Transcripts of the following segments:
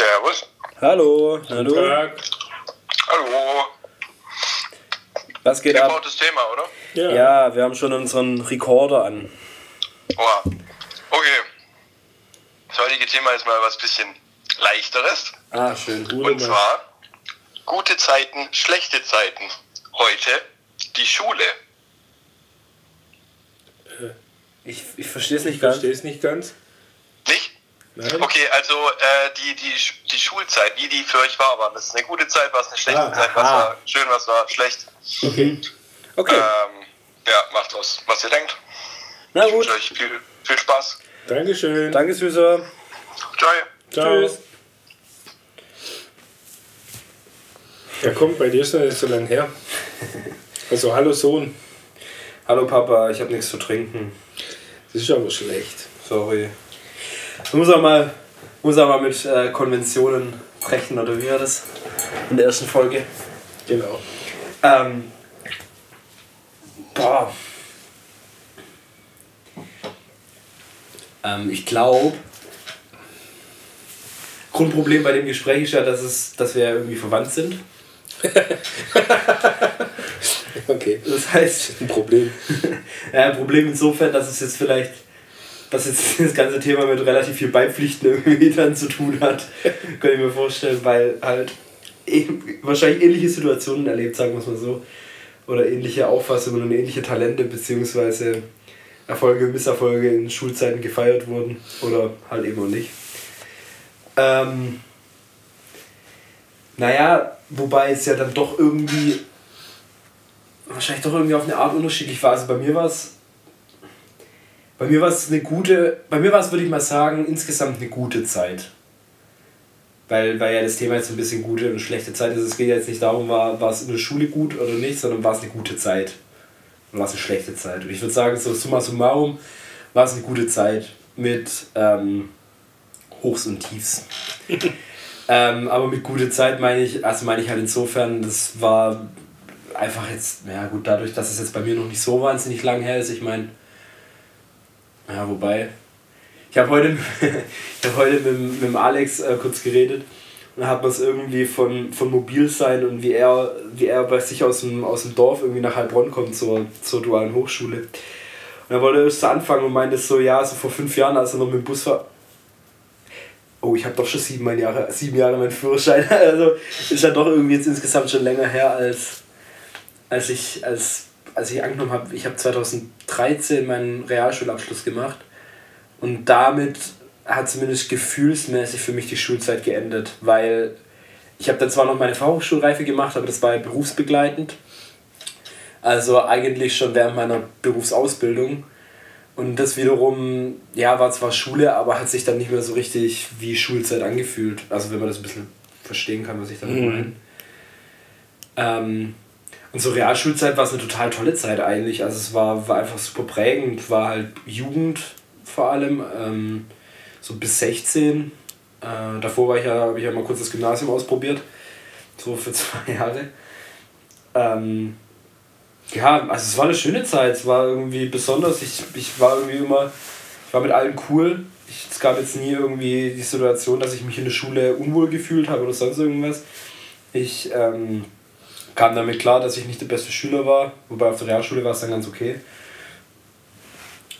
Servus. Hallo. Hallo. Hallo. Was geht ab? Gebautes Thema, oder? Ja. ja, wir haben schon unseren Recorder an. Oha. Okay. Das heutige Thema ist mal was bisschen leichteres. Ah, schön. Und zwar gute Zeiten, schlechte Zeiten. Heute die Schule. Ich, ich verstehe es nicht ganz. Verstehe es nicht ganz. Nein. Okay, also äh, die, die, die Schulzeit, wie die für euch war, war das eine gute Zeit, war es eine schlechte Ah, Zeit, was aha. war schön, was war schlecht. Okay. Okay. Ähm, ja, macht aus, was ihr denkt. Na Ich gut. wünsche euch viel, viel Spaß. Dankeschön. Danke, Süßer. Ciao. Ciao. Tschüss. Ja, komm, bei dir ist noch nicht so lange her. Also, hallo Sohn. Hallo Papa, ich habe nichts zu trinken. Das ist aber schlecht. Sorry. Musst auch mal, muss auch mal mit äh, Konventionen brechen, oder wie war das? In der ersten Folge. Genau. Ähm. Boah. Ähm, ich glaube, Grundproblem bei dem Gespräch ist ja, dass, es, dass wir ja irgendwie verwandt sind. Okay. Das heißt, Ein Problem. ja, ein Problem insofern, dass es jetzt vielleicht, dass jetzt das ganze Thema mit relativ viel Beipflichten irgendwie dann zu tun hat. Kann ich mir vorstellen, weil halt eh- wahrscheinlich ähnliche Situationen erlebt, sagen wir es mal so. Oder ähnliche Auffassungen und ähnliche Talente beziehungsweise Erfolge und Misserfolge in Schulzeiten gefeiert wurden. Oder halt eben auch nicht. Ähm, naja, wobei es ja dann doch irgendwie wahrscheinlich doch irgendwie auf eine Art unterschiedlich war. Also bei mir war es. Bei mir war es eine gute. Bei mir war es, würde ich mal sagen, insgesamt eine gute Zeit. Weil, weil ja das Thema jetzt so ein bisschen gute und schlechte Zeit ist. Es geht ja jetzt nicht darum, war, war es in der Schule gut oder nicht, sondern war es eine gute Zeit. Oder war es eine schlechte Zeit. Und ich würde sagen, so summa summarum war es eine gute Zeit mit ähm, Hochs und Tiefs. ähm, aber mit gute Zeit meine ich, also meine ich halt insofern, das war einfach jetzt, ja gut, dadurch, dass es jetzt bei mir noch nicht so wahnsinnig lang her ist, ich meine, ja, wobei, ich habe heute, ich hab heute mit, mit Alex äh, kurz geredet und hat man es irgendwie von, von Mobilsein und wie er, wie er bei sich aus dem, aus dem Dorf irgendwie nach Heilbronn kommt zur, zur dualen Hochschule. Und er wollte erst so anfangen und meinte so, ja, so vor fünf Jahren, als er noch mit dem Bus war, Oh, ich habe doch schon sieben Jahre, sieben Jahre meinen Führerschein. Also ist ja doch irgendwie jetzt insgesamt schon länger her, als, als, ich, als, als ich angenommen habe. Ich habe 2013 meinen Realschulabschluss gemacht. Und damit hat zumindest gefühlsmäßig für mich die Schulzeit geendet. Weil ich habe dann zwar noch meine Fachhochschulreife gemacht, aber das war ja berufsbegleitend. Also eigentlich schon während meiner Berufsausbildung. Und das wiederum, ja, war zwar Schule, aber hat sich dann nicht mehr so richtig wie Schulzeit angefühlt. Also wenn man das ein bisschen verstehen kann, was ich damit Mhm. meine. Ähm, und so Realschulzeit war es eine total tolle Zeit eigentlich. Also es war, war einfach super prägend, war halt Jugend vor allem, ähm, so bis 16. Äh, davor war ich ja, habe ich ja mal kurz das Gymnasium ausprobiert, so für zwei Jahre. Ähm, ja, also es war eine schöne Zeit, es war irgendwie besonders. Ich, ich war irgendwie immer, ich war mit allen cool. Ich, es gab jetzt nie irgendwie die Situation, dass ich mich in der Schule unwohl gefühlt habe oder sonst irgendwas. Ich ähm, kam damit klar, dass ich nicht der beste Schüler war, wobei auf der Realschule war es dann ganz okay.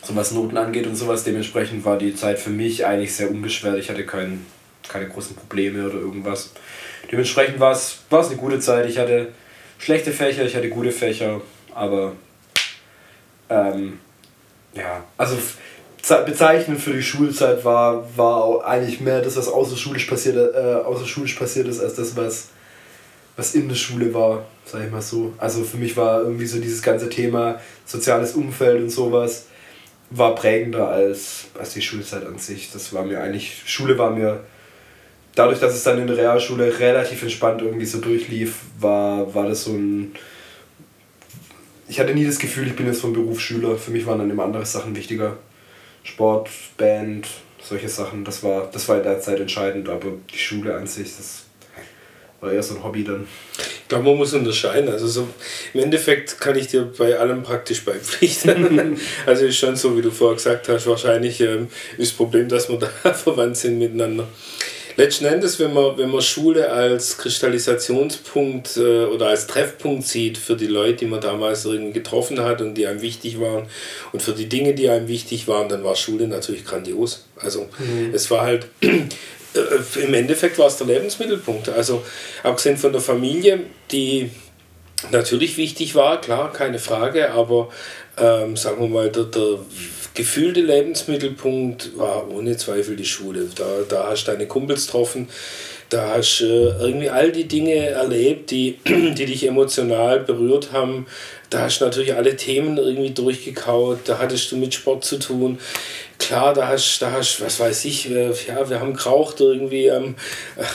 So was Noten angeht und sowas, dementsprechend war die Zeit für mich eigentlich sehr unbeschwert. Ich hatte kein, keine großen Probleme oder irgendwas. Dementsprechend war es, war es eine gute Zeit. Ich hatte schlechte Fächer, ich hatte gute Fächer, aber ähm, ja, also bezeichnend für die Schulzeit war, war eigentlich mehr das, was außerschulisch passiert, äh, außerschulisch passiert ist, als das, was, was in der Schule war, sag ich mal so. Also für mich war irgendwie so dieses ganze Thema soziales Umfeld und sowas war prägender als, als die Schulzeit an sich. Das war mir eigentlich, Schule war mir, dadurch, dass es dann in der Realschule relativ entspannt irgendwie so durchlief, war, war das so ein, ich hatte nie das Gefühl, ich bin jetzt vom Beruf Schüler. Für mich waren dann immer andere Sachen wichtiger. Sport, Band, solche Sachen. Das war, das war in der Zeit entscheidend, aber die Schule an sich, das war eher so ein Hobby dann. Ich glaube, man muss unterscheiden. Also so, im Endeffekt kann ich dir bei allem praktisch beipflichten. also ist schon so, wie du vorher gesagt hast, wahrscheinlich ähm, ist das Problem, dass wir da verwandt sind miteinander. letzten Endes, wenn man, wenn man Schule als Kristallisationspunkt äh, oder als Treffpunkt sieht für die Leute, die man damals irgendwie getroffen hat und die einem wichtig waren und für die Dinge, die einem wichtig waren, dann war Schule natürlich grandios. Also mhm. es war halt, äh, im Endeffekt war es der Lebensmittelpunkt. Also abgesehen von der Familie, die natürlich wichtig war, klar, keine Frage, aber ähm, sagen wir mal, der, der gefühlte Lebensmittelpunkt war ohne Zweifel die Schule. Da, da hast du deine Kumpels getroffen, da hast du äh, irgendwie all die Dinge erlebt, die, die dich emotional berührt haben. Da hast du natürlich alle Themen irgendwie durchgekaut, da hattest du mit Sport zu tun klar, da hast da hast, was weiß ich, ja, wir haben geraucht irgendwie am,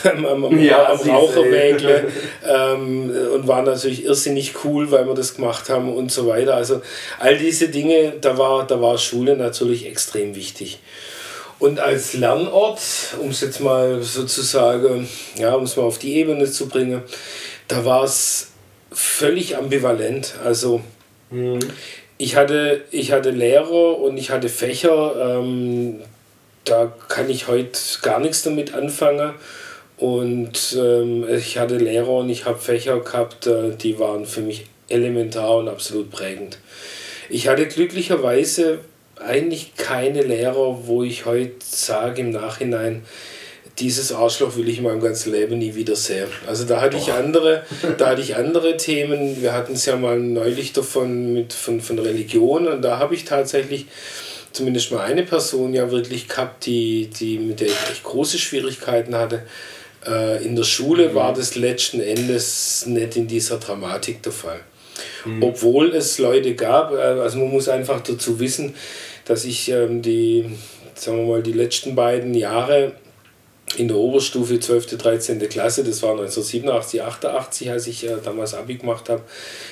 am, am, ja, am Raucherwägle ähm, und waren natürlich irrsinnig cool, weil wir das gemacht haben und so weiter. Also all diese Dinge, da war, da war Schule natürlich extrem wichtig. Und als Lernort, um es jetzt mal sozusagen, ja, um es mal auf die Ebene zu bringen, da war es völlig ambivalent. Also mhm ich hatte, ich hatte Lehrer und ich hatte Fächer, ähm, da kann ich heute gar nichts damit anfangen. Und ähm, ich hatte Lehrer und ich habe Fächer gehabt, äh, die waren für mich elementar und absolut prägend. Ich hatte glücklicherweise eigentlich keine Lehrer, wo ich heute sage im Nachhinein, dieses Arschloch will ich in meinem ganzen Leben nie wieder sehen. Also da hatte ich andere, da hatte ich andere Themen. Wir hatten es ja mal neulich davon mit von, von Religion und da habe ich tatsächlich zumindest mal eine Person ja wirklich gehabt, die, die mit der ich echt große Schwierigkeiten hatte. Äh, in der Schule mhm. war das letzten Endes nicht in dieser Dramatik der Fall. Mhm. Obwohl es Leute gab, äh, also man muss einfach dazu wissen, dass ich ähm, die, sagen wir mal, die letzten beiden Jahre in der Oberstufe 12., 13. Klasse, das war 1987, 88, als ich äh, damals Abi gemacht habe,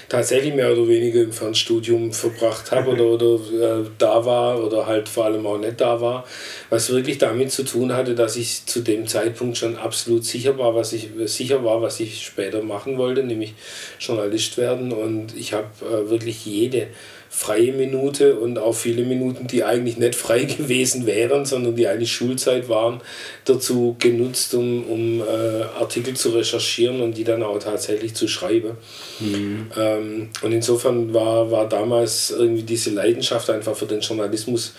tatsächlich mehr oder weniger im Fernstudium verbracht habe oder, oder äh, da war oder halt vor allem auch nicht da war, was wirklich damit zu tun hatte, dass ich zu dem Zeitpunkt schon absolut sicher war, was ich sicher war, was ich später machen wollte, nämlich Journalist werden und ich habe äh, wirklich jede freie Minute und auch viele Minuten, die eigentlich nicht frei gewesen wären, sondern die eigentlich Schulzeit waren, dazu genutzt, um, um äh, Artikel zu recherchieren und die dann auch tatsächlich zu schreiben. Mhm. Ähm, und insofern war, war damals irgendwie diese Leidenschaft einfach für den Journalismus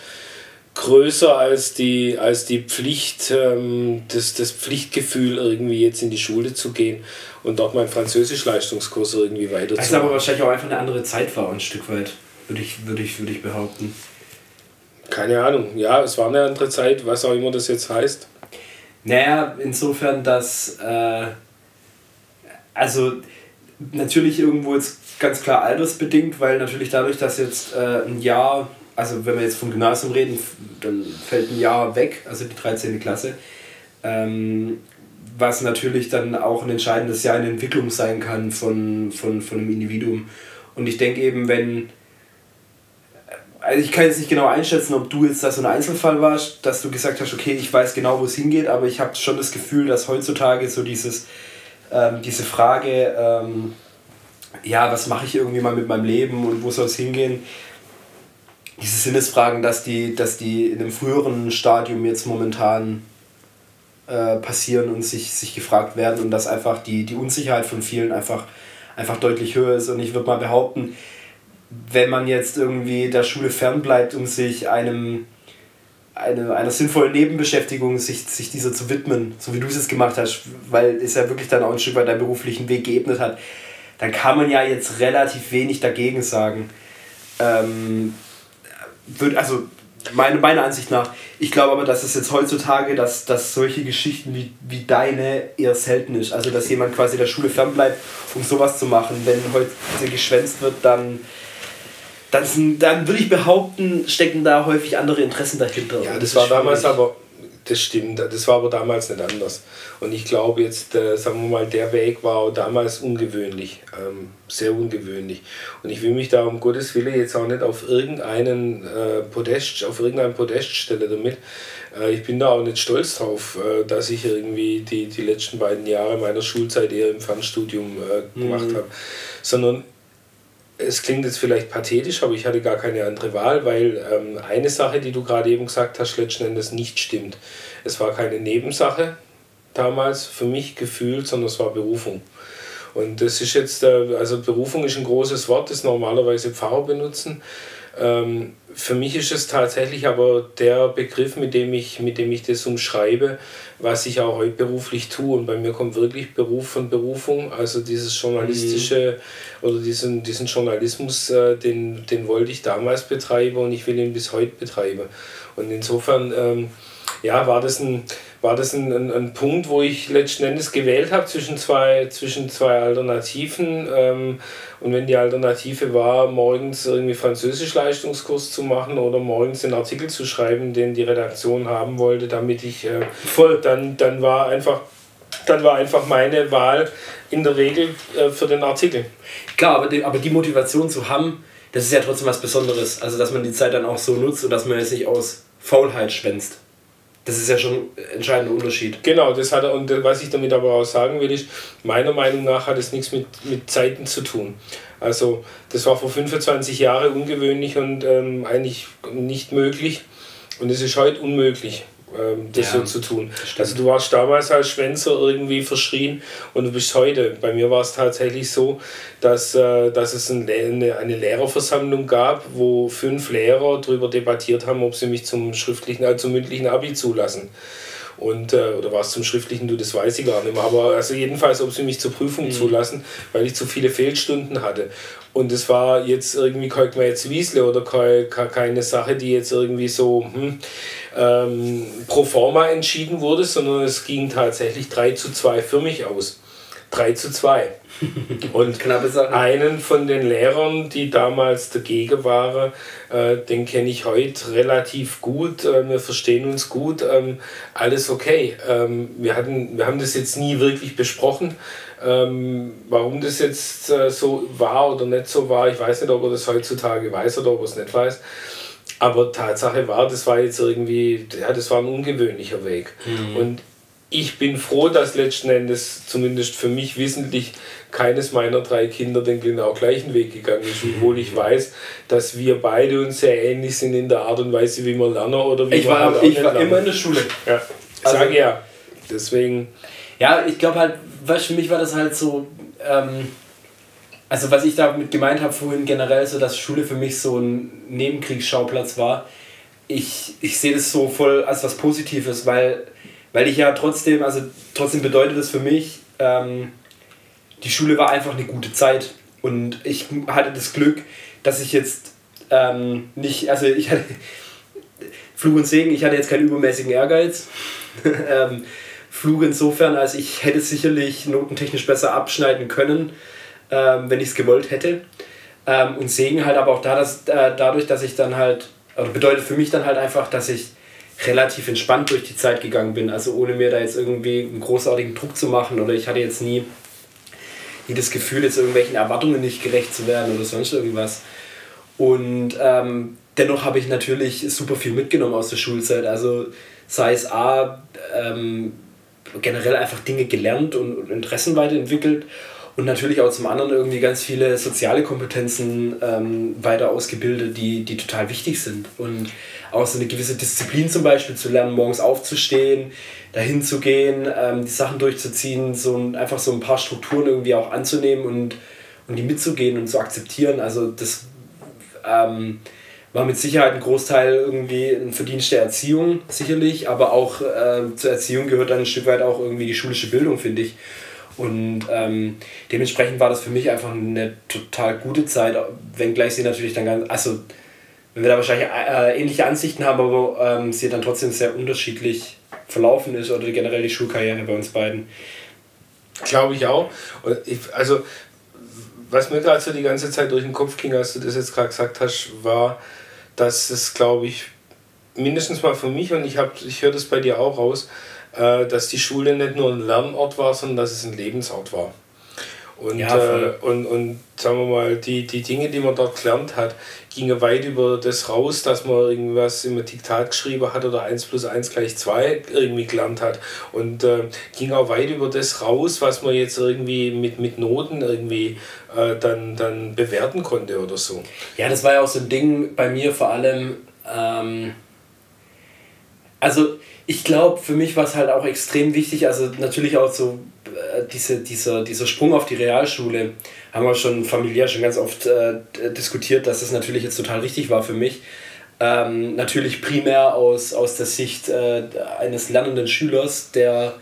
größer als die, als die Pflicht, ähm, das, das Pflichtgefühl, irgendwie jetzt in die Schule zu gehen und dort meinen Französisch-Leistungskurs irgendwie weiterzumachen. Das ist aber wahrscheinlich auch einfach eine andere Zeit war, ein Stück weit würde ich, würde ich, würde ich behaupten. Keine Ahnung. Ja, es war eine andere Zeit, was auch immer das jetzt heißt. Naja, insofern, dass. Äh, also, natürlich irgendwo jetzt ganz klar altersbedingt, weil natürlich dadurch, dass jetzt äh, ein Jahr, also wenn wir jetzt vom Gymnasium reden, dann fällt ein Jahr weg, also die 13. Klasse. Ähm, was natürlich dann auch ein entscheidendes Jahr in der Entwicklung sein kann von, von, von einem Individuum. Und ich denke eben, wenn also ich kann jetzt nicht genau einschätzen, ob du jetzt da so ein Einzelfall warst, dass du gesagt hast, okay, ich weiß genau, wo es hingeht, aber ich habe schon das Gefühl, dass heutzutage so dieses, ähm, diese Frage, ähm, ja, was mache ich irgendwie mal mit meinem Leben und wo soll es hingehen, diese Sinnesfragen, dass die, dass die in einem früheren Stadium jetzt momentan äh, passieren und sich, sich gefragt werden und dass einfach die, die Unsicherheit von vielen einfach, einfach deutlich höher ist. Und ich würde mal behaupten, wenn man jetzt irgendwie der Schule fernbleibt, um sich einem eine, einer sinnvollen Nebenbeschäftigung sich, sich dieser zu widmen, so wie du es jetzt gemacht hast, weil es ja wirklich dann auch ein Stück weit deinen beruflichen Weg geebnet hat, dann kann man ja jetzt relativ wenig dagegen sagen. Ähm, wird, also meine, meiner Ansicht nach, ich glaube aber, dass es jetzt heutzutage, dass, dass solche Geschichten wie, wie deine eher selten ist. Also dass jemand quasi der Schule fernbleibt, um sowas zu machen. Wenn heute geschwänzt wird, dann dann, dann würde ich behaupten, stecken da häufig andere Interessen dahinter. Ja, das, das war damals aber, das stimmt, das war aber damals nicht anders. Und ich glaube jetzt, äh, sagen wir mal, der Weg war damals ungewöhnlich, ähm, sehr ungewöhnlich. Und ich will mich da um Gottes Willen jetzt auch nicht auf irgendeinen äh, Podest, auf irgendeinen Podest stellen damit. Äh, ich bin da auch nicht stolz drauf, äh, dass ich irgendwie die, die letzten beiden Jahre meiner Schulzeit eher im Fernstudium äh, gemacht mhm. habe. Sondern es klingt jetzt vielleicht pathetisch, aber ich hatte gar keine andere Wahl, weil ähm, eine Sache, die du gerade eben gesagt hast, letzten Endes nicht stimmt. Es war keine Nebensache, damals für mich gefühlt, sondern es war Berufung. Und das ist jetzt, äh, also Berufung ist ein großes Wort, das normalerweise Pfarrer benutzen. Ähm, für mich ist es tatsächlich aber der Begriff, mit dem, ich, mit dem ich das umschreibe, was ich auch heute beruflich tue. Und bei mir kommt wirklich Beruf von Berufung. Also dieses journalistische mhm. oder diesen, diesen Journalismus, äh, den, den wollte ich damals betreiben und ich will ihn bis heute betreiben. Und insofern ähm, ja, war das ein, war das ein, ein, ein Punkt, wo ich letzten Endes gewählt habe zwischen zwei, zwischen zwei Alternativen. Ähm, und wenn die Alternative war, morgens irgendwie Französisch-Leistungskurs zu machen oder morgens den Artikel zu schreiben, den die Redaktion haben wollte, damit ich äh, voll, dann, dann war einfach dann war einfach meine Wahl in der Regel äh, für den Artikel. Klar, aber die, aber die Motivation zu haben, das ist ja trotzdem was Besonderes. Also, dass man die Zeit dann auch so nutzt und dass man es nicht aus Faulheit schwänzt. Das ist ja schon ein entscheidender Unterschied. Genau, das hat und was ich damit aber auch sagen will, ist, meiner Meinung nach hat es nichts mit, mit Zeiten zu tun. Also das war vor 25 Jahren ungewöhnlich und ähm, eigentlich nicht möglich und es ist heute unmöglich ähm, das ja, so zu tun. Also du warst damals als Schwänzer irgendwie verschrien und du bist heute. Bei mir war es tatsächlich so, dass, äh, dass es ein, eine, eine Lehrerversammlung gab, wo fünf Lehrer darüber debattiert haben, ob sie mich zum schriftlichen, also zum mündlichen Abi zulassen. Und, äh, oder war es zum Schriftlichen, du, das weiß ich gar nicht mehr. Aber also jedenfalls, ob sie mich zur Prüfung mhm. zulassen, weil ich zu viele Fehlstunden hatte. Und es war jetzt irgendwie kein Wiesle oder keine, keine Sache, die jetzt irgendwie so hm, ähm, pro forma entschieden wurde, sondern es ging tatsächlich 3 zu 2 für mich aus. 3 zu 2. Und einen von den Lehrern, die damals dagegen waren, äh, den kenne ich heute relativ gut. Äh, wir verstehen uns gut. Ähm, alles okay. Ähm, wir, hatten, wir haben das jetzt nie wirklich besprochen. Ähm, warum das jetzt äh, so war oder nicht so war, ich weiß nicht, ob er das heutzutage weiß oder ob er es nicht weiß. Aber Tatsache war, das war jetzt irgendwie, ja, das war ein ungewöhnlicher Weg. Mhm. Und ich bin froh, dass letzten Endes zumindest für mich wissentlich keines meiner drei Kinder den genau gleichen Weg gegangen ist, obwohl ich weiß, dass wir beide uns sehr ähnlich sind in der Art und Weise, wie wir lernen oder wie ich war, halt Ich war lernen. immer in der Schule. Ja, also, sage ja. Deswegen. Ja, ich glaube halt, was für mich war das halt so, ähm, also was ich damit gemeint habe vorhin generell, so dass Schule für mich so ein Nebenkriegsschauplatz war. Ich, ich sehe das so voll als was Positives, weil, weil ich ja trotzdem, also trotzdem bedeutet es für mich, ähm, die Schule war einfach eine gute Zeit. Und ich hatte das Glück, dass ich jetzt ähm, nicht, also ich hatte Flug und Segen, ich hatte jetzt keinen übermäßigen Ehrgeiz. ähm, Flug insofern, als ich hätte sicherlich notentechnisch besser abschneiden können, ähm, wenn ich es gewollt hätte. Ähm, und Segen halt aber auch da, dass, äh, dadurch, dass ich dann halt, oder bedeutet für mich dann halt einfach, dass ich relativ entspannt durch die Zeit gegangen bin. Also ohne mir da jetzt irgendwie einen großartigen Druck zu machen oder ich hatte jetzt nie, nie das Gefühl, jetzt irgendwelchen Erwartungen nicht gerecht zu werden oder sonst irgendwas. Und ähm, dennoch habe ich natürlich super viel mitgenommen aus der Schulzeit. Also sei es A, ähm, generell einfach Dinge gelernt und, und Interessen weiterentwickelt und natürlich auch zum anderen irgendwie ganz viele soziale Kompetenzen ähm, weiter ausgebildet, die, die total wichtig sind. Und auch so eine gewisse Disziplin zum Beispiel zu lernen, morgens aufzustehen, dahin zu gehen, ähm, die Sachen durchzuziehen, so ein, einfach so ein paar Strukturen irgendwie auch anzunehmen und, und die mitzugehen und zu akzeptieren. Also das ähm, war mit Sicherheit ein Großteil irgendwie ein Verdienst der Erziehung, sicherlich, aber auch äh, zur Erziehung gehört dann ein Stück weit auch irgendwie die schulische Bildung, finde ich. Und ähm, dementsprechend war das für mich einfach eine total gute Zeit, wenngleich sie natürlich dann ganz, also wenn wir da wahrscheinlich äh, ähnliche Ansichten haben, aber ähm, sie dann trotzdem sehr unterschiedlich verlaufen ist oder generell die Schulkarriere bei uns beiden. Glaube ich auch. Also was mir gerade so die ganze Zeit durch den Kopf ging, als du das jetzt gerade gesagt hast, war, dass es, glaube ich, mindestens mal für mich, und ich, ich höre das bei dir auch raus, äh, dass die Schule nicht nur ein Lernort war, sondern dass es ein Lebensort war. Und, ja, äh, und, und sagen wir mal, die, die Dinge, die man dort gelernt hat, gingen weit über das raus, dass man irgendwas im Diktat geschrieben hat oder 1 plus 1 gleich 2 irgendwie gelernt hat. Und äh, ging auch weit über das raus, was man jetzt irgendwie mit, mit Noten irgendwie äh, dann, dann bewerten konnte oder so. Ja, das war ja auch so ein Ding bei mir vor allem. Ähm Also ich glaube, für mich war es halt auch extrem wichtig, also natürlich auch so äh, diese, dieser, dieser Sprung auf die Realschule, haben wir schon familiär schon ganz oft äh, diskutiert, dass das natürlich jetzt total richtig war für mich. Ähm, natürlich primär aus, aus der Sicht äh, eines lernenden Schülers, der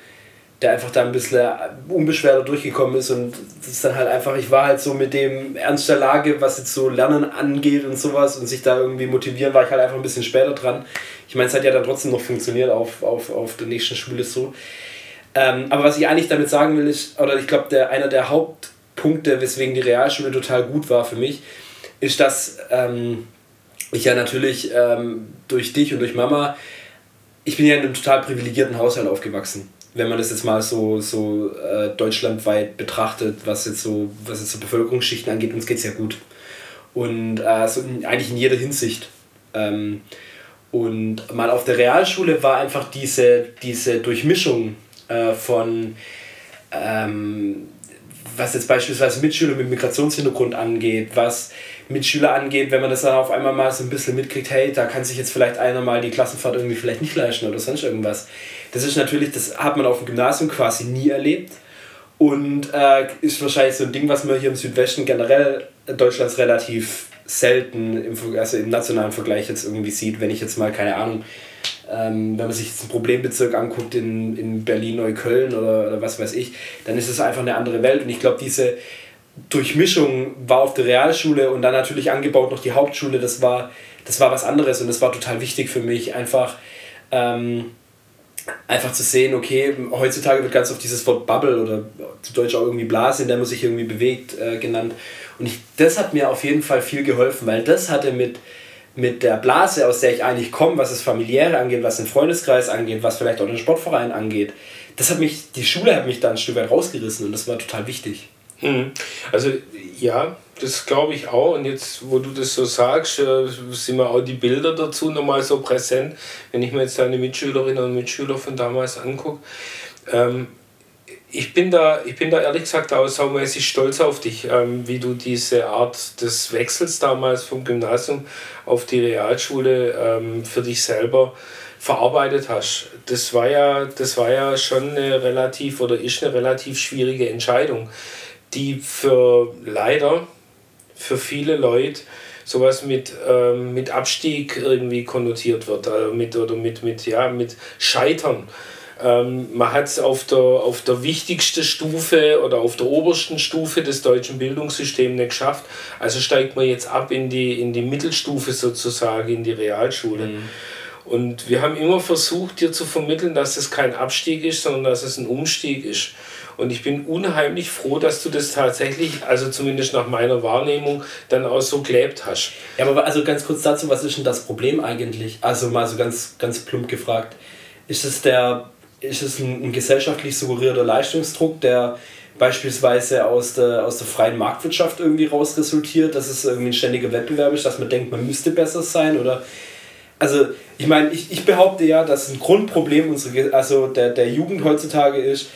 der einfach da ein bisschen unbeschwerter durchgekommen ist und das ist dann halt einfach, ich war halt so mit dem Ernst der Lage, was jetzt so Lernen angeht und sowas und sich da irgendwie motivieren, war ich halt einfach ein bisschen später dran. Ich meine, es hat ja dann trotzdem noch funktioniert auf, auf, auf der nächsten Schule so. Ähm, aber was ich eigentlich damit sagen will, ist, oder ich glaube, der, einer der Hauptpunkte, weswegen die Realschule total gut war für mich, ist, dass ähm, ich ja natürlich ähm, durch dich und durch Mama, ich bin ja in einem total privilegierten Haushalt aufgewachsen wenn man das jetzt mal so, so äh, deutschlandweit betrachtet, was jetzt so, was jetzt so Bevölkerungsschichten angeht, uns geht es ja gut. Und äh, so in, eigentlich in jeder Hinsicht. Und mal auf der Realschule war einfach diese, diese Durchmischung äh, von, ähm, was jetzt beispielsweise Mitschüler mit Migrationshintergrund angeht, was Mitschüler angeht, wenn man das dann auf einmal mal so ein bisschen mitkriegt, hey, da kann sich jetzt vielleicht einer mal die Klassenfahrt irgendwie vielleicht nicht leisten oder sonst irgendwas. Das ist natürlich, das hat man auf dem Gymnasium quasi nie erlebt und äh, ist wahrscheinlich so ein Ding, was man hier im Südwesten generell Deutschlands relativ selten im, also im nationalen Vergleich jetzt irgendwie sieht, wenn ich jetzt mal, keine Ahnung, ähm, wenn man sich jetzt einen Problembezirk anguckt in, in Berlin, Neukölln oder, oder was weiß ich, dann ist es einfach eine andere Welt. Und ich glaube, diese Durchmischung war auf der Realschule und dann natürlich angebaut noch die Hauptschule, das war, das war was anderes und das war total wichtig für mich, einfach, ähm, einfach zu sehen, okay, heutzutage wird ganz oft dieses Wort Bubble oder zu Deutsch auch irgendwie Blase, in der man sich irgendwie bewegt, äh, genannt. Und ich, das hat mir auf jeden Fall viel geholfen, weil das hatte mit, mit der Blase, aus der ich eigentlich komme, was das Familiäre angeht, was den Freundeskreis angeht, was vielleicht auch den Sportverein angeht, das hat mich, die Schule hat mich da ein Stück weit rausgerissen und das war total wichtig. Mhm. Also ja, das glaube ich auch. Und jetzt, wo du das so sagst, äh, sind mir auch die Bilder dazu nochmal so präsent. Wenn ich mir jetzt deine Mitschülerinnen und Mitschüler von damals angucke. Ähm, ich bin, da, ich bin da ehrlich gesagt auch saumäßig stolz auf dich, ähm, wie du diese Art des Wechsels damals vom Gymnasium auf die Realschule ähm, für dich selber verarbeitet hast. Das war ja, das war ja schon eine relativ oder ist eine relativ schwierige Entscheidung die für leider für viele Leute sowas mit, ähm, mit Abstieg irgendwie konnotiert wird, also mit, oder mit, mit, ja, mit Scheitern. Ähm, man hat es auf der, auf der wichtigsten Stufe oder auf der obersten Stufe des deutschen Bildungssystems nicht geschafft. Also steigt man jetzt ab in die, in die Mittelstufe sozusagen, in die Realschule. Mhm. Und wir haben immer versucht, dir zu vermitteln, dass es kein Abstieg ist, sondern dass es ein Umstieg ist. Und ich bin unheimlich froh, dass du das tatsächlich, also zumindest nach meiner Wahrnehmung, dann auch so gelebt hast. Ja, aber also ganz kurz dazu, was ist denn das Problem eigentlich? Also mal so ganz, ganz plump gefragt. Ist es, der, ist es ein, ein gesellschaftlich suggerierter Leistungsdruck, der beispielsweise aus der, aus der freien Marktwirtschaft irgendwie raus resultiert, dass es irgendwie ein ständiger Wettbewerb ist, dass man denkt, man müsste besser sein oder also ich meine, ich, ich behaupte ja, dass ein Grundproblem unserer, also der, der Jugend heutzutage ist,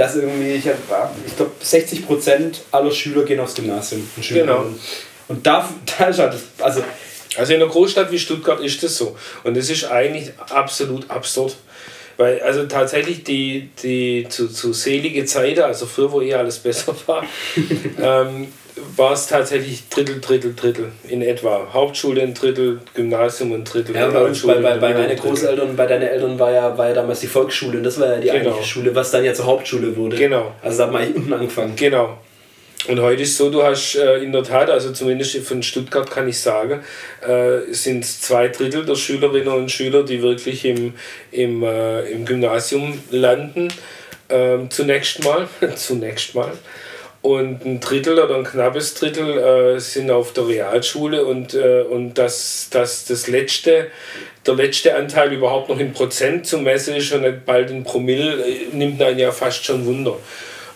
dass irgendwie, ich, ich glaube, 60 Prozent aller Schüler gehen aufs Gymnasium. Und genau. Und da, da ist halt, also. Also in einer Großstadt wie Stuttgart ist das so. Und das ist eigentlich absolut absurd. Weil also tatsächlich die, die zu, zu selige Zeiten, also früher, wo eh alles besser war, ähm, war es tatsächlich Drittel, Drittel, Drittel in etwa. Hauptschule ein Drittel, Gymnasium ein Drittel. Ja, bei bei, bei, bei meinen Großeltern, bei deinen Eltern war ja, war ja damals die Volksschule und das war ja die genau. eigentliche Schule, was dann ja zur Hauptschule wurde. Genau. Also da hat man unten angefangen. Genau. Und heute ist so, du hast äh, in der Tat, also zumindest von Stuttgart kann ich sagen, äh, sind zwei Drittel der Schülerinnen und Schüler, die wirklich im, im, äh, im Gymnasium landen. Ähm, zunächst mal, zunächst mal und ein Drittel oder ein knappes Drittel äh, sind auf der Realschule und, äh, und das, das, das letzte, der letzte Anteil überhaupt noch in Prozent zu messen ist und nicht bald in Promille, äh, nimmt einen ja fast schon Wunder.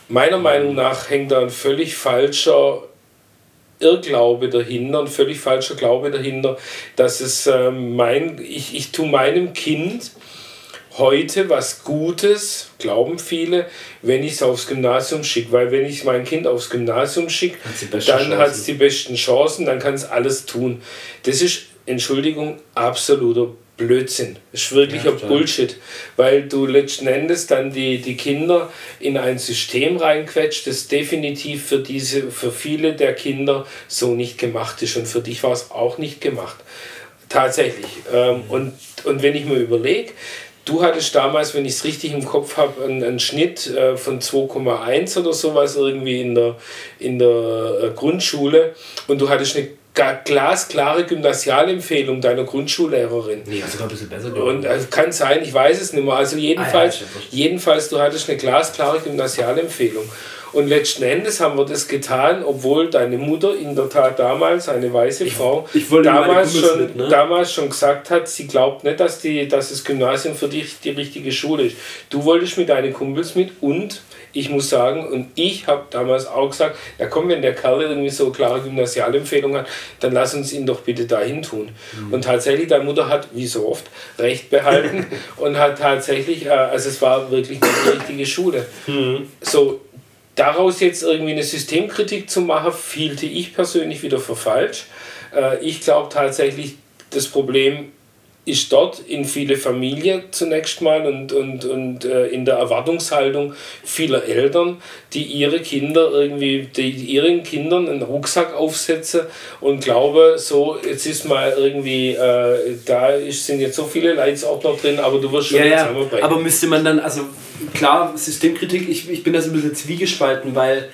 Meiner Meinung nach hängt da ein völlig falscher Irrglaube dahinter, ein völlig falscher Glaube dahinter, dass es äh, mein, ich, ich tue meinem Kind heute was Gutes, glauben viele, wenn ich es aufs Gymnasium schicke. Weil wenn ich mein Kind aufs Gymnasium schicke, dann hat es die besten Chancen, dann kann es alles tun. Das ist, Entschuldigung, absoluter Blödsinn. Das ist wirklicher ja, Bullshit. Weil du letzten Endes dann die, die Kinder in ein System reinquetscht, das definitiv für, diese, für viele der Kinder so nicht gemacht ist. Und für dich war es auch nicht gemacht. Tatsächlich. Ähm, und, und wenn ich mir überlege, Du hattest damals, wenn ich es richtig im Kopf habe, einen, einen, Schnitt äh, von 2,1 oder sowas irgendwie in der, in der äh, Grundschule und du hattest eine glasklare Gymnasialempfehlung deiner Grundschullehrerin. Nee, sogar ein bisschen besser. Und also kann sein, ich weiß es nicht mehr. Also jedenfalls, ah, ja, jedenfalls du hattest eine glasklare Gymnasialempfehlung. Und letzten Endes haben wir das getan, obwohl deine Mutter in der Tat damals, eine weiße Frau, ich, ich damals, schon, mit, ne? damals schon gesagt hat, sie glaubt nicht, dass, die, dass das Gymnasium für dich die richtige Schule ist. Du wolltest mit deinen Kumpels mit und ich muss sagen, und ich habe damals auch gesagt, ja komm, wenn der Kerl irgendwie so klare Gymnasialempfehlung hat, dann lass uns ihn doch bitte dahin tun. Mhm. Und tatsächlich, deine Mutter hat, wie so oft, Recht behalten und hat tatsächlich, äh, also es war wirklich die richtige Schule. Mhm. So, daraus jetzt irgendwie eine Systemkritik zu machen, fielte ich persönlich wieder für falsch. Äh, ich glaube tatsächlich, das Problem ist dort in viele Familien zunächst mal und, und, und äh, in der Erwartungshaltung vieler Eltern, die ihre Kinder irgendwie, die ihren Kindern einen Rucksack aufsetzen und glaube, so, jetzt ist mal irgendwie, äh, da ist, sind jetzt so viele Leitsordner drin, aber du wirst schon ja, ja. Aber müsste man dann, also klar, Systemkritik, ich, ich bin da so ein bisschen zwiegespalten, weil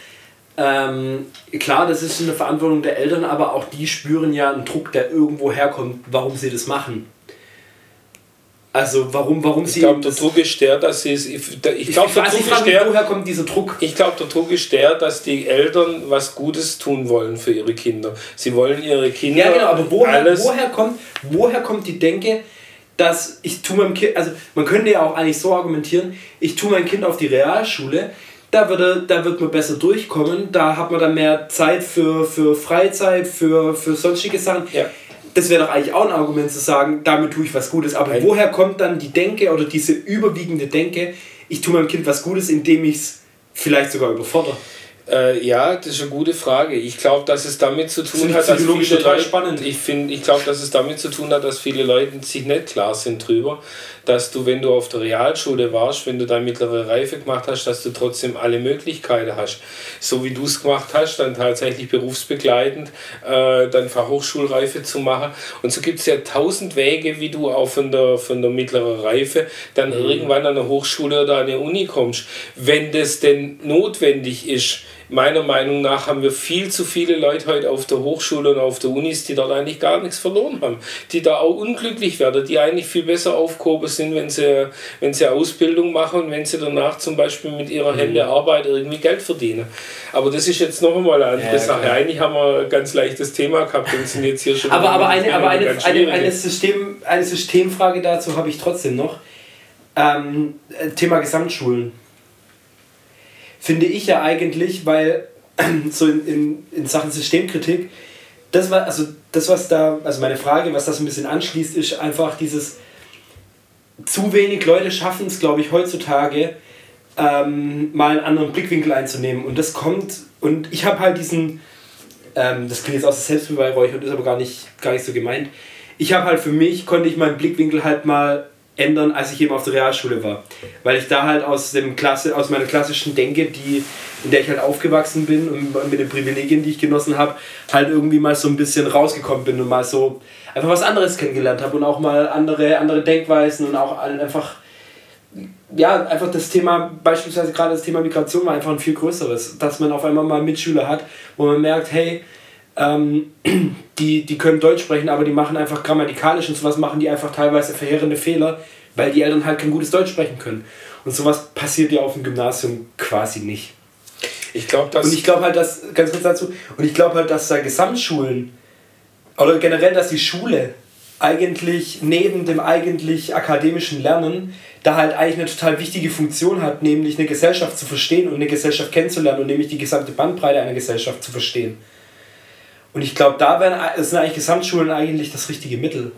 ähm, klar, das ist eine Verantwortung der Eltern, aber auch die spüren ja einen Druck, der irgendwo herkommt, warum sie das machen. Also warum, warum ich sie. Ich glaube, der Druck ist der, dass sie es. Ich, ich glaube, der Druck ist der. Woher kommt dieser Druck? Ich glaube, der Druck ist der, dass die Eltern was Gutes tun wollen für ihre Kinder. Sie wollen ihre Kinder. Ja, genau, aber woher, woher, kommt, woher kommt die Denke, dass ich tue meinem Kind. Also man könnte ja auch eigentlich so argumentieren, ich tue mein Kind auf die Realschule, da wird, er, da wird man besser durchkommen, da hat man dann mehr Zeit für, für Freizeit, für, für sonstige Sachen. Ja das wäre doch eigentlich auch ein Argument zu sagen, damit tue ich was Gutes. Aber Nein. woher kommt dann die Denke oder diese überwiegende Denke, ich tue meinem Kind was Gutes, indem ich es vielleicht sogar überfordere? Äh, ja, das ist eine gute Frage. Ich glaube, dass es damit zu tun hat, dass viele Leute, spannend. Ich finde, ich glaube, dass es damit zu tun hat, dass viele Leute sich nicht klar sind drüber, dass du, wenn du auf der Realschule warst, wenn du deine mittlere Reife gemacht hast, dass du trotzdem alle Möglichkeiten hast. So wie du es gemacht hast, dann tatsächlich berufsbegleitend äh, dann Fachhochschulreife zu machen. Und so gibt es ja tausend Wege, wie du auch von der, von der mittleren Reife dann mhm. irgendwann an eine Hochschule oder an eine Uni kommst. Wenn das denn notwendig ist, meiner Meinung nach haben wir viel zu viele Leute heute auf der Hochschule und auf der Unis, die dort eigentlich gar nichts verloren haben, die da auch unglücklich werden, die eigentlich viel besser aufgehoben sind, wenn sie, wenn sie Ausbildung machen und wenn sie danach zum Beispiel mit ihrer Hände mhm. Arbeit irgendwie Geld verdienen. Aber das ist jetzt noch einmal eine andere ja, Sache. Klar. Eigentlich haben wir ein ganz leichtes Thema gehabt und sind jetzt hier schon. aber aber eine, aber eine, eine, eine, System, eine Systemfrage dazu habe ich trotzdem noch. Ähm, Thema Gesamtschulen finde ich ja eigentlich, weil so in, in, in Sachen Systemkritik, das war, also das, was da, also meine Frage, was das ein bisschen anschließt, ist einfach dieses, zu wenig Leute schaffen es, glaube ich, heutzutage, ähm, mal einen anderen Blickwinkel einzunehmen. Und das kommt, und ich habe halt diesen, ähm, das klingt jetzt aus der Selbstbeweihräucherung, ist aber gar nicht, gar nicht so gemeint. Ich habe halt für mich, konnte ich meinen Blickwinkel halt mal ändern, als ich eben auf der Realschule war. Weil ich da halt aus, dem Klasse, aus meiner klassischen Denke, die, in der ich halt aufgewachsen bin und mit den Privilegien, die ich genossen habe, halt irgendwie mal so ein bisschen rausgekommen bin und mal so einfach was anderes kennengelernt habe und auch mal andere, andere Denkweisen und auch einfach, ja, einfach das Thema, beispielsweise gerade das Thema Migration war einfach ein viel größeres, dass man auf einmal mal Mitschüler hat, wo man merkt, hey, ähm, die, die können Deutsch sprechen, aber die machen einfach grammatikalisch und sowas machen die einfach teilweise verheerende Fehler, weil die Eltern halt kein gutes Deutsch sprechen können. Und sowas passiert ja auf dem Gymnasium quasi nicht. Ich glaube, dass. Und ich glaube halt, dass, ganz kurz dazu, und ich glaube halt, dass da Gesamtschulen oder generell, dass die Schule eigentlich neben dem eigentlich akademischen Lernen da halt eigentlich eine total wichtige Funktion hat, nämlich eine Gesellschaft zu verstehen und eine Gesellschaft kennenzulernen und nämlich die gesamte Bandbreite einer Gesellschaft zu verstehen. Und ich glaube, da wären, sind eigentlich Gesamtschulen eigentlich das richtige Mittel.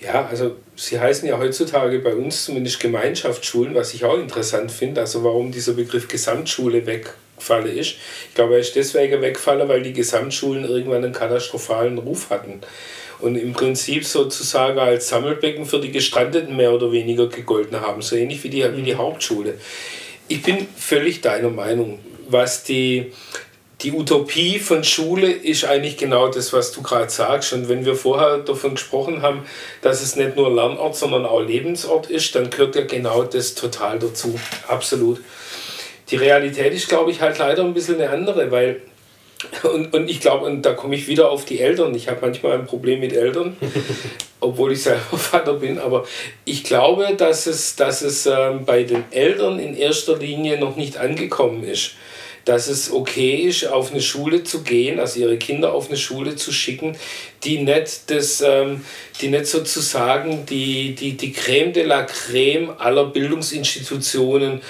Ja, also sie heißen ja heutzutage bei uns zumindest Gemeinschaftsschulen, was ich auch interessant finde. Also warum dieser Begriff Gesamtschule wegfallen ist. Ich glaube, er ist deswegen wegfallen, weil die Gesamtschulen irgendwann einen katastrophalen Ruf hatten. und im Prinzip sozusagen als Sammelbecken für die Gestrandeten mehr oder weniger gegolten haben, so ähnlich wie die, wie die Hauptschule. Ich bin völlig deiner Meinung, was die, die Utopie von Schule ist eigentlich genau das, was du gerade sagst. Und wenn wir vorher davon gesprochen haben, dass es nicht nur Lernort, sondern auch Lebensort ist, dann gehört ja genau das total dazu. Absolut. Die Realität ist, glaube ich, halt leider ein bisschen eine andere, weil und, und ich glaube, und da komme ich wieder auf die Eltern. Ich habe manchmal ein Problem mit Eltern, obwohl ich selber Vater bin. Aber ich glaube, dass es, dass es ähm, bei den Eltern in erster Linie noch nicht angekommen ist dass es okay ist, auf eine Schule zu gehen, also ihre Kinder auf eine Schule zu schicken, die nicht, das, ähm, die nicht sozusagen die, die, die Creme de la Creme aller Bildungsinstitutionen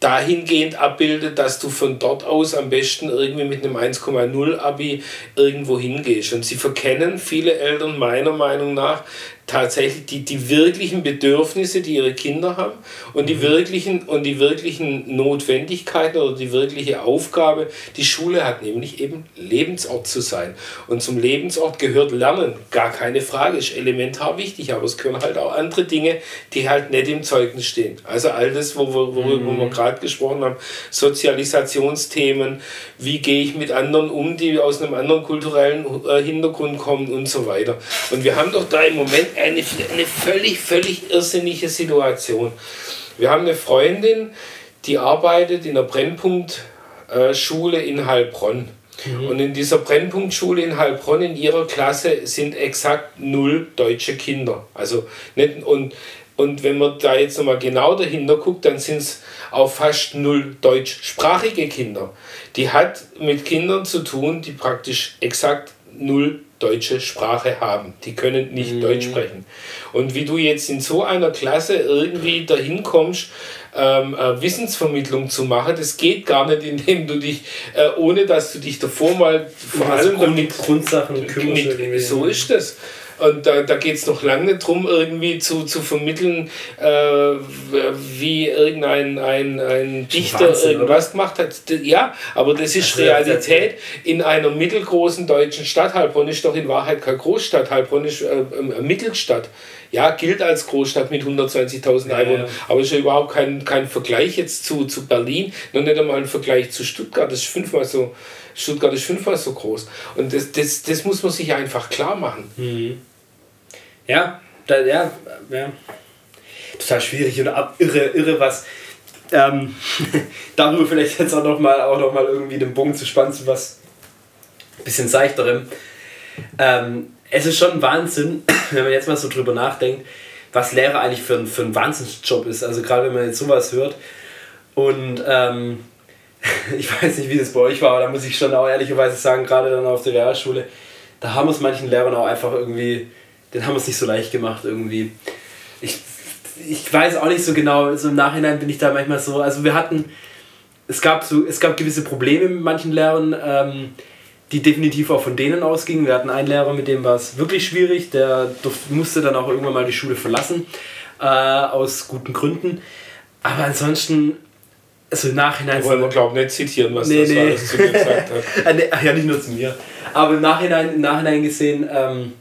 dahingehend abbildet, dass du von dort aus am besten irgendwie mit einem 1,0 Abi irgendwo hingehst. Und sie verkennen viele Eltern meiner Meinung nach tatsächlich die, die wirklichen Bedürfnisse, die ihre Kinder haben und die, mhm. wirklichen, und die wirklichen Notwendigkeiten oder die wirkliche Aufgabe, die Schule hat, nämlich eben Lebensort zu sein. Und zum Lebensort gehört Lernen, gar keine Frage, ist elementar wichtig, aber es gehören halt auch andere Dinge, die halt nicht im Zeugnis stehen. Also all das, worüber, worüber mhm. wir gerade gesprochen haben, Sozialisationsthemen, wie gehe ich mit anderen um, die aus einem anderen kulturellen äh, Hintergrund kommen und so weiter. Und wir haben doch da im Moment eine, eine völlig, völlig irrsinnige Situation. Wir haben eine Freundin, die arbeitet in der Brennpunktschule in Heilbronn. Mhm. Und in dieser Brennpunktschule in Heilbronn, in ihrer Klasse, sind exakt null deutsche Kinder. Also nicht, und, und wenn man da jetzt nochmal genau dahinter guckt, dann sind es auch fast null deutschsprachige Kinder. Die hat mit Kindern zu tun, die praktisch exakt null deutsche Sprache haben. Die können nicht mhm. Deutsch sprechen. Und wie du jetzt in so einer Klasse irgendwie dahin kommst, ähm, äh, Wissensvermittlung zu machen, das geht gar nicht, indem du dich, äh, ohne dass du dich davor mal vor allem also damit Grundsachen kümmerst. So ist das. Und da, da geht es noch lange darum, irgendwie zu, zu vermitteln, äh, wie irgendein ein, ein Dichter Wahnsinn, irgendwas oder? gemacht hat. Ja, aber das ist also, Realität in einer mittelgroßen deutschen Stadt. Heilbronn ist doch in Wahrheit keine Großstadt. Heilbronn ist äh, eine Mittelstadt. Ja, gilt als Großstadt mit 120.000 ja, Einwohnern, ja. aber ist ja überhaupt kein, kein Vergleich jetzt zu, zu Berlin, noch nicht einmal ein Vergleich zu Stuttgart. Das ist fünfmal so, Stuttgart ist fünfmal so groß. Und das, das, das muss man sich einfach klar machen. Mhm. Ja, da, ja, ja. Total schwierig oder irre, irre was. Ähm, darüber vielleicht jetzt auch nochmal noch irgendwie den Bogen zu spannen zu was bisschen seichterem. Ähm, es ist schon Wahnsinn, wenn man jetzt mal so drüber nachdenkt, was Lehrer eigentlich für ein, für ein Wahnsinnsjob ist. Also gerade wenn man jetzt sowas hört. Und ähm, ich weiß nicht, wie das bei euch war, aber da muss ich schon auch ehrlicherweise sagen, gerade dann auf der Realschule, da haben es manchen Lehrern auch einfach irgendwie den haben wir es nicht so leicht gemacht irgendwie. Ich, ich weiß auch nicht so genau, so im Nachhinein bin ich da manchmal so, also wir hatten, es gab, so, es gab gewisse Probleme mit manchen Lehrern, ähm, die definitiv auch von denen ausgingen. Wir hatten einen Lehrer, mit dem war es wirklich schwierig, der musste dann auch irgendwann mal die Schule verlassen, äh, aus guten Gründen. Aber ansonsten, also im Nachhinein. Wollen wir, glaube ich, nicht zitieren, was nee, das nee. war, das zu mir gesagt hat. ja, nicht nur zu mir. Aber im Nachhinein, im Nachhinein gesehen, ähm,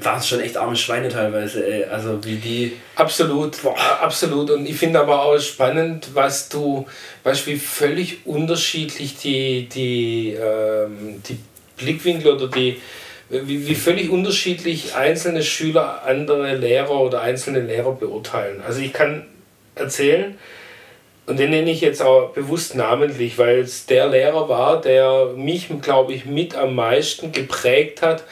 waren es schon echt arme Schweine teilweise, ey. Also wie die. Absolut, boah, absolut. Und ich finde aber auch spannend, was du, weißt wie völlig unterschiedlich die, die, ähm, die Blickwinkel oder die, wie, wie völlig unterschiedlich einzelne Schüler andere Lehrer oder einzelne Lehrer beurteilen. Also ich kann erzählen, und den nenne ich jetzt auch bewusst namentlich, weil es der Lehrer war, der mich, glaube ich, mit am meisten geprägt hat,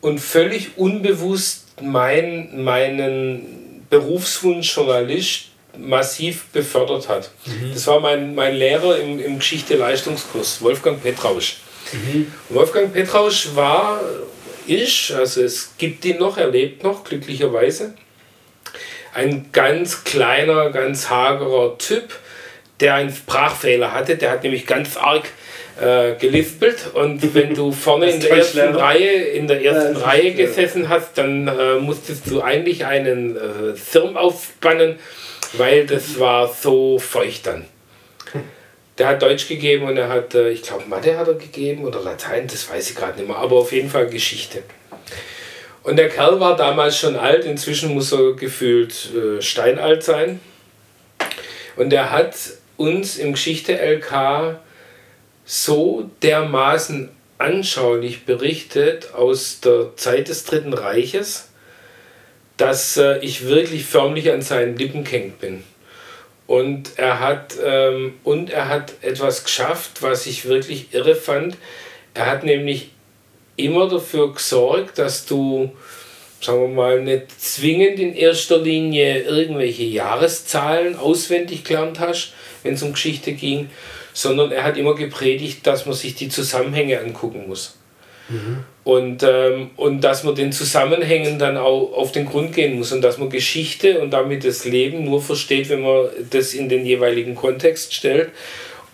und völlig unbewusst mein, meinen Berufswunsch Journalist massiv befördert hat. Mhm. Das war mein, mein Lehrer im, im Geschichte-Leistungskurs, Wolfgang Petrausch. Mhm. Wolfgang Petrausch war, ist, also es gibt ihn noch, er lebt noch, glücklicherweise, ein ganz kleiner, ganz hagerer Typ, der einen Sprachfehler hatte. Der hat nämlich ganz arg äh, gelispelt und wenn du vorne in der ersten Reihe in der ersten ja, Reihe gesessen hast, dann äh, musstest du eigentlich einen äh, Schirm aufspannen, weil das war so feucht dann. Der hat Deutsch gegeben und er hat, äh, ich glaube, Mathe hat er gegeben oder Latein, das weiß ich gerade nicht mehr, aber auf jeden Fall Geschichte. Und der Kerl war damals schon alt, inzwischen muss er gefühlt äh, steinalt sein. Und er hat uns im Geschichte-LK so dermaßen anschaulich berichtet aus der Zeit des Dritten Reiches, dass äh, ich wirklich förmlich an seinen Lippen gehängt bin. Und er, hat, ähm, und er hat etwas geschafft, was ich wirklich irre fand. Er hat nämlich immer dafür gesorgt, dass du, sagen wir mal, nicht zwingend in erster Linie irgendwelche Jahreszahlen auswendig gelernt hast, wenn es um Geschichte ging, sondern er hat immer gepredigt, dass man sich die Zusammenhänge angucken muss. Mhm. Und, ähm, und dass man den Zusammenhängen dann auch auf den Grund gehen muss und dass man Geschichte und damit das Leben nur versteht, wenn man das in den jeweiligen Kontext stellt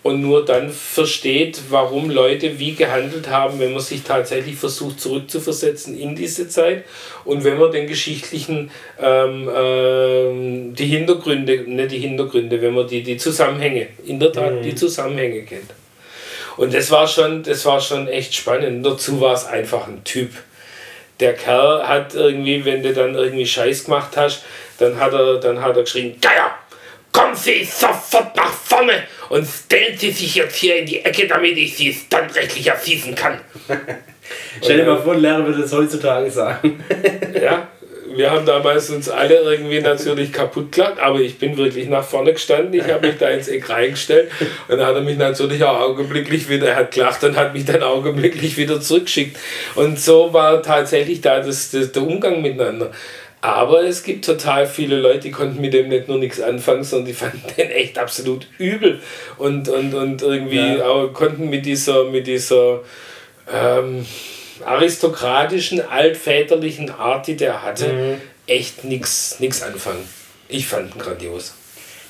und nur dann versteht, warum Leute wie gehandelt haben, wenn man sich tatsächlich versucht zurückzuversetzen in diese Zeit und wenn man den geschichtlichen, ähm, ähm, die Hintergründe, nicht die Hintergründe, wenn man die, die Zusammenhänge, in der Tat mhm. die Zusammenhänge kennt. Und das war schon, das war schon echt spannend. Dazu war es einfach ein Typ. Der Kerl hat irgendwie, wenn du dann irgendwie Scheiß gemacht hast, dann hat er, dann hat er geschrien, Geier, kommen Sie sofort nach vorne und stellen Sie sich jetzt hier in die Ecke, damit ich Sie standrechtlich erschießen kann. Stell dir mal vor, ein Lehrer würde das heutzutage sagen. ja, wir haben damals uns alle irgendwie natürlich kaputt gelacht, aber ich bin wirklich nach vorne gestanden. Ich habe mich da ins Eck reingestellt und dann hat er mich natürlich auch augenblicklich wieder, er hat gelacht und hat mich dann augenblicklich wieder zurückgeschickt. Und so war tatsächlich da das, das, der Umgang miteinander. Aber es gibt total viele Leute, die konnten mit dem nicht nur nichts anfangen, sondern die fanden den echt absolut übel und, und, und irgendwie ja. auch konnten mit dieser, mit dieser ähm, aristokratischen, altväterlichen Art, die der hatte, mhm. echt nichts anfangen. Ich fand ihn grandios.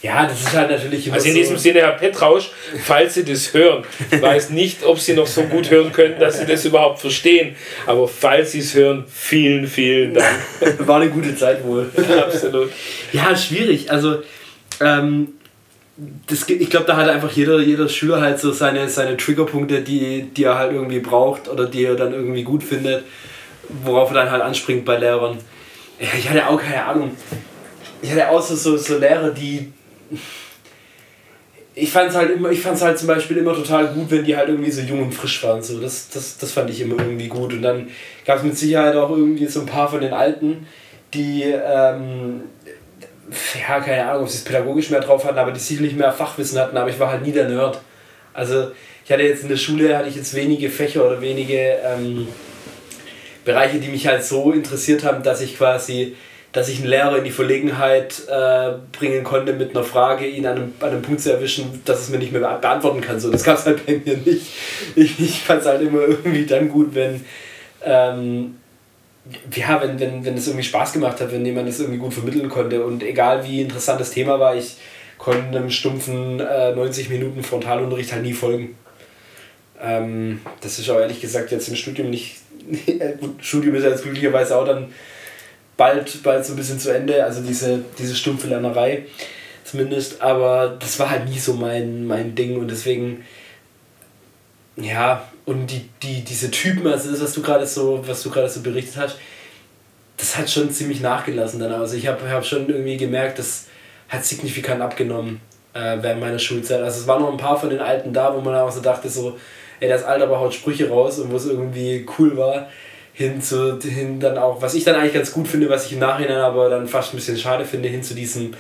Ja, das ist halt natürlich immer Also in so diesem Sinne, Herr Petrausch, falls Sie das hören, weiß nicht, ob Sie noch so gut hören können, dass Sie das überhaupt verstehen. Aber falls Sie es hören, vielen, vielen Dank. War eine gute Zeit wohl. Absolut. Ja, schwierig. Also, ähm, das, ich glaube, da hat einfach jeder, jeder Schüler halt so seine, seine Triggerpunkte, die, die er halt irgendwie braucht oder die er dann irgendwie gut findet, worauf er dann halt anspringt bei Lehrern. Ich hatte auch keine Ahnung. Ich hatte auch so, so, so Lehrer, die ich fand es halt immer, ich fand's halt zum Beispiel immer total gut, wenn die halt irgendwie so jung und frisch waren. So. Das, das, das fand ich immer irgendwie gut. Und dann gab es mit Sicherheit auch irgendwie so ein paar von den Alten, die, ähm, ja, keine Ahnung, ob sie es pädagogisch mehr drauf hatten, aber die sicherlich mehr Fachwissen hatten, aber ich war halt nie der Nerd. Also ich hatte jetzt in der Schule, hatte ich jetzt wenige Fächer oder wenige ähm, Bereiche, die mich halt so interessiert haben, dass ich quasi dass ich einen Lehrer in die Verlegenheit äh, bringen konnte, mit einer Frage ihn an einem, an einem Punkt zu erwischen, dass es mir nicht mehr beantworten kann. So, das gab es halt bei mir nicht. Ich, ich fand es halt immer irgendwie dann gut, wenn, ähm, ja, wenn, wenn, wenn es irgendwie Spaß gemacht hat, wenn jemand es irgendwie gut vermitteln konnte. Und egal wie interessant das Thema war, ich konnte einem stumpfen äh, 90 Minuten Frontalunterricht halt nie folgen. Ähm, das ist auch ehrlich gesagt jetzt im Studium nicht. Studium ist ja jetzt glücklicherweise auch dann bald, bald so ein bisschen zu Ende, also diese, diese stumpfe Lernerei zumindest, aber das war halt nie so mein, mein Ding und deswegen, ja, und die, die, diese Typen, also das, was du gerade so, was du gerade so berichtet hast, das hat schon ziemlich nachgelassen dann. Also ich habe hab schon irgendwie gemerkt, das hat signifikant abgenommen äh, während meiner Schulzeit. Also es waren noch ein paar von den Alten da, wo man auch so dachte, so, ey, das Alter aber haut Sprüche raus und wo es irgendwie cool war hin zu hin dann auch, was ich dann eigentlich ganz gut finde, was ich im Nachhinein aber dann fast ein bisschen schade finde, hin zu diesem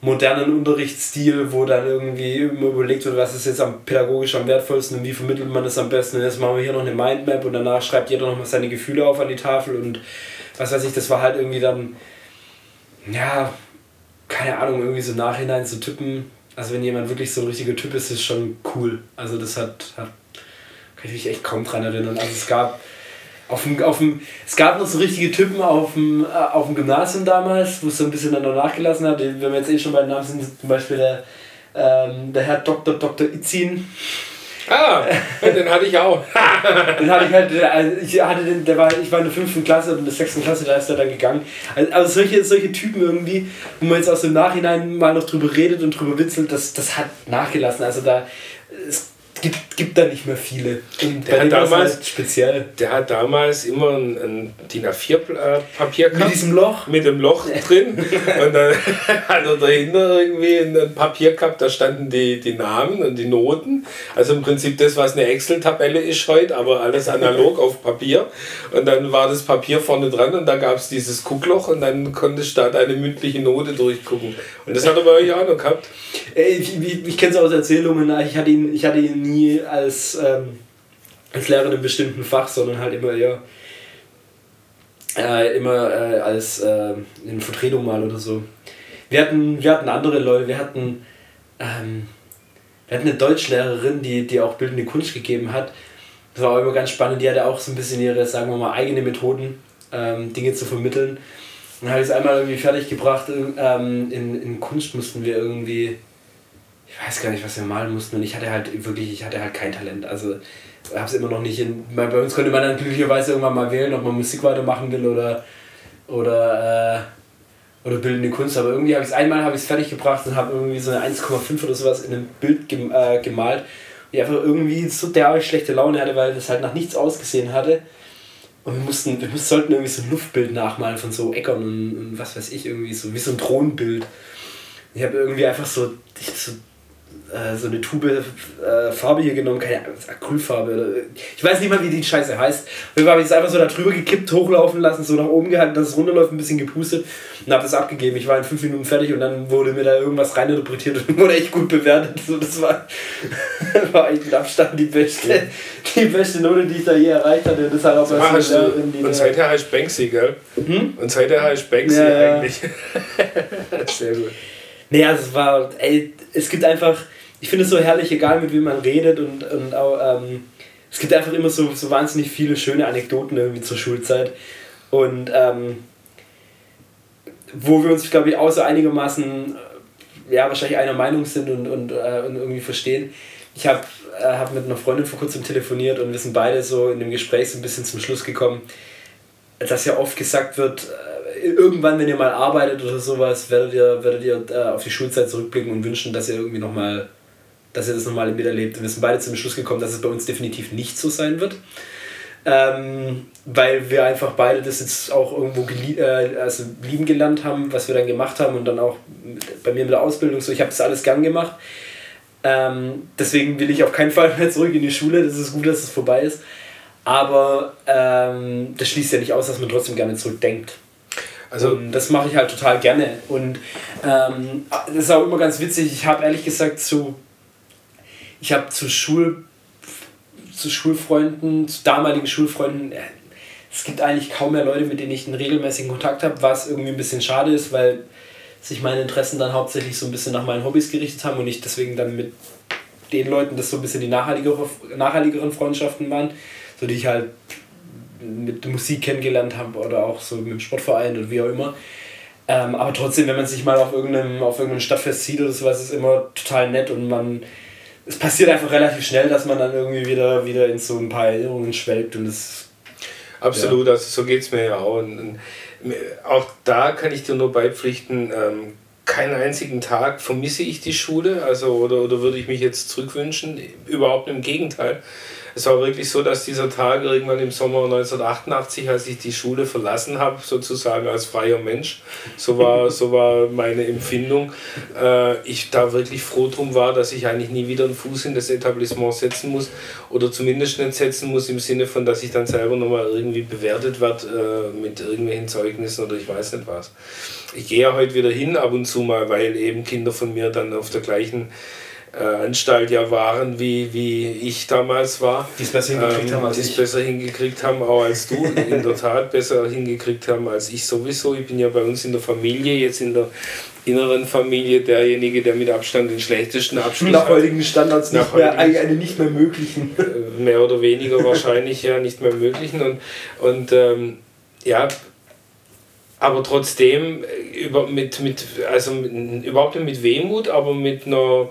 modernen Unterrichtsstil, wo dann irgendwie immer überlegt wird, was ist jetzt am pädagogisch am wertvollsten und wie vermittelt man das am besten. Und jetzt machen wir hier noch eine Mindmap und danach schreibt jeder noch mal seine Gefühle auf an die Tafel und was weiß ich, das war halt irgendwie dann, ja, keine Ahnung, irgendwie so im Nachhinein zu tippen. Also wenn jemand wirklich so ein richtiger Typ ist, ist schon cool. Also das hat, hat kann ich mich echt kaum dran erinnern. Also es gab auf dem, auf dem, es gab noch so richtige Typen auf dem, äh, auf dem Gymnasium damals, wo es so ein bisschen dann noch nachgelassen hat. Wenn wir jetzt eh schon bei den Namen sind, zum Beispiel der, ähm, der Herr Dr. Dr. Itzin. Ah, den hatte ich auch. den hatte ich halt, also ich hatte den, der war, ich war in der fünften Klasse und in der sechsten Klasse, da ist er dann gegangen. Also, also solche, solche Typen irgendwie, wo man jetzt aus dem Nachhinein mal noch drüber redet und drüber witzelt, das, das hat nachgelassen. Also da, gibt, gibt da nicht mehr viele. Und Der hat, damals, halt speziell. der hat damals immer ein, ein DIN A4-Papier Mit diesem Loch? Mit dem Loch drin. und dann hat er dahinter irgendwie ein Papier gehabt, da standen die, die Namen und die Noten. Also im Prinzip das, was eine Excel-Tabelle ist heute, aber alles analog auf Papier. Und dann war das Papier vorne dran und da gab es dieses Guckloch und dann konntest du da deine mündliche Note durchgucken. Und das hat er bei euch auch noch gehabt. Ich, ich, ich kenne es aus Erzählungen, ich hatte ihn, ich hatte ihn nie als, ähm, als Lehrer in einem bestimmten Fach, sondern halt immer eher äh, immer äh, als äh, in Vertretung mal oder so. Wir hatten, wir hatten andere Leute, wir hatten, ähm, wir hatten eine Deutschlehrerin, die, die auch bildende Kunst gegeben hat. Das war auch immer ganz spannend, die hatte auch so ein bisschen ihre, sagen wir mal, eigene Methoden, ähm, Dinge zu vermitteln. Dann habe ich es einmal irgendwie fertig gebracht. Ähm, in, in Kunst mussten wir irgendwie, ich weiß gar nicht, was wir malen mussten. Und ich hatte halt wirklich, ich hatte halt kein Talent. Also habe es immer noch nicht in. Bei uns konnte man dann glücklicherweise irgendwann mal wählen, ob man Musik weitermachen will oder oder äh, oder bildende Kunst. Aber irgendwie habe ich es einmal habe ich es fertig gebracht und habe irgendwie so eine 1,5 oder sowas in einem Bild gem äh, gemalt. Und ich einfach irgendwie so derbe schlechte Laune hatte, weil das halt nach nichts ausgesehen hatte. Und wir mussten, wir mussten, sollten irgendwie so ein Luftbild nachmalen von so Äckern und, und was weiß ich, irgendwie so wie so ein Thronbild. Ich habe irgendwie einfach so, ich so äh, so eine Tube äh, Farbe hier genommen, keine Acrylfarbe. Oder, ich weiß nicht mal, wie die Scheiße heißt. Und habe ich es einfach so da drüber gekippt, hochlaufen lassen, so nach oben gehalten, dass es runterläuft, ein bisschen gepustet und habe das abgegeben. Ich war in fünf Minuten fertig und dann wurde mir da irgendwas reininterpretiert und wurde echt gut bewertet. So, das war, war echt mit Abstand die beste, die beste Note, die ich da je erreicht hatte. Das hat auch so hast du, und seither heißt Banksy, gell? Hm? Und seither heißt Banksy Ja. eigentlich. Sehr gut. Nee, also es war, ey, es gibt einfach, ich finde es so herrlich, egal mit wem man redet und, und auch, ähm, es gibt einfach immer so, so wahnsinnig viele schöne Anekdoten irgendwie zur Schulzeit. Und ähm, wo wir uns, glaube ich, auch so einigermaßen, äh, ja, wahrscheinlich einer Meinung sind und, und, äh, und irgendwie verstehen. Ich habe äh, hab mit einer Freundin vor kurzem telefoniert und wir sind beide so in dem Gespräch so ein bisschen zum Schluss gekommen, dass ja oft gesagt wird, äh, irgendwann, wenn ihr mal arbeitet oder sowas, werdet ihr, werdet ihr äh, auf die Schulzeit zurückblicken und wünschen, dass ihr irgendwie nochmal, dass ihr das nochmal miterlebt. Und wir sind beide zum Schluss gekommen, dass es bei uns definitiv nicht so sein wird. Ähm, weil wir einfach beide das jetzt auch irgendwo äh, also lieben gelernt haben, was wir dann gemacht haben und dann auch bei mir mit der Ausbildung so, ich habe das alles gern gemacht. Ähm, deswegen will ich auf keinen Fall mehr zurück in die Schule, das ist gut, dass es vorbei ist. Aber ähm, das schließt ja nicht aus, dass man trotzdem gerne zurückdenkt. Also das mache ich halt total gerne. Und ähm, das ist auch immer ganz witzig. Ich habe ehrlich gesagt zu, ich habe zu Schul, zu Schulfreunden, zu damaligen Schulfreunden, äh, es gibt eigentlich kaum mehr Leute, mit denen ich einen regelmäßigen Kontakt habe, was irgendwie ein bisschen schade ist, weil sich meine Interessen dann hauptsächlich so ein bisschen nach meinen Hobbys gerichtet haben und ich deswegen dann mit den Leuten das so ein bisschen die nachhaltigere, nachhaltigeren Freundschaften waren, so die ich halt mit Musik kennengelernt habe oder auch so mit dem Sportverein oder wie auch immer. Ähm, aber trotzdem, wenn man sich mal auf irgendeinem, auf irgendeinem Stadtfest sieht oder sowas, ist immer total nett und man. Es passiert einfach relativ schnell, dass man dann irgendwie wieder, wieder in so ein paar Erinnerungen schwelgt und es. Absolut, ja. also so geht es mir ja auch. Und, und, auch da kann ich dir nur beipflichten, ähm, keinen einzigen Tag vermisse ich die Schule, also oder, oder würde ich mich jetzt zurückwünschen. Überhaupt im Gegenteil. Es war wirklich so, dass dieser Tag irgendwann im Sommer 1988, als ich die Schule verlassen habe, sozusagen als freier Mensch, so war, so war meine Empfindung, äh, ich da wirklich froh drum war, dass ich eigentlich nie wieder einen Fuß in das Etablissement setzen muss oder zumindest nicht setzen muss im Sinne von, dass ich dann selber nochmal irgendwie bewertet werde äh, mit irgendwelchen Zeugnissen oder ich weiß nicht was. Ich gehe ja heute wieder hin ab und zu mal, weil eben Kinder von mir dann auf der gleichen Anstalt ja waren, wie, wie ich damals war. Die es besser hingekriegt ähm, haben als Die es besser hingekriegt haben, auch als du. in der Tat besser hingekriegt haben als ich sowieso. Ich bin ja bei uns in der Familie, jetzt in der inneren Familie derjenige, der mit Abstand den schlechtesten Abschluss Nach heutigen Standards nach nicht mehr, eine nicht mehr möglichen. Äh, mehr oder weniger wahrscheinlich ja nicht mehr möglichen. Und, und ähm, ja, aber trotzdem äh, über, mit, mit, also mit, überhaupt nicht mit Wehmut, aber mit einer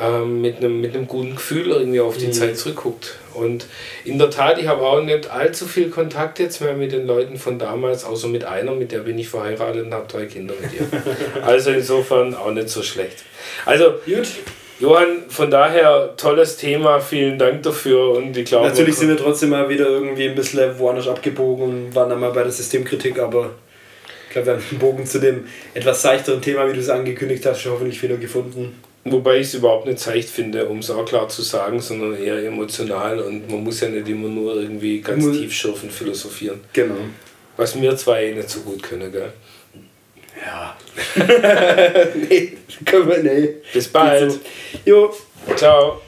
ähm, mit, einem, mit einem guten Gefühl irgendwie auf die mhm. Zeit zurückguckt. Und in der Tat, ich habe auch nicht allzu viel Kontakt jetzt mehr mit den Leuten von damals, außer mit einer, mit der bin ich verheiratet und habe drei Kinder mit ihr. also insofern auch nicht so schlecht. Also, Gut. Johann, von daher tolles Thema, vielen Dank dafür und ich glaube. Natürlich sind wir trotzdem mal wieder irgendwie ein bisschen woanders abgebogen und waren dann mal bei der Systemkritik, aber ich glaube, wir haben einen Bogen zu dem etwas seichteren Thema, wie du es angekündigt hast, schon hoffentlich wieder gefunden. Wobei ich es überhaupt nicht seicht finde, um es auch klar zu sagen, sondern eher emotional und man muss ja nicht immer nur irgendwie ganz Muss- tiefschürfend philosophieren. Genau. Was wir zwei eh nicht so gut können, gell? Ja. nee, können wir, nee. Bis bald. So. Jo. Ciao.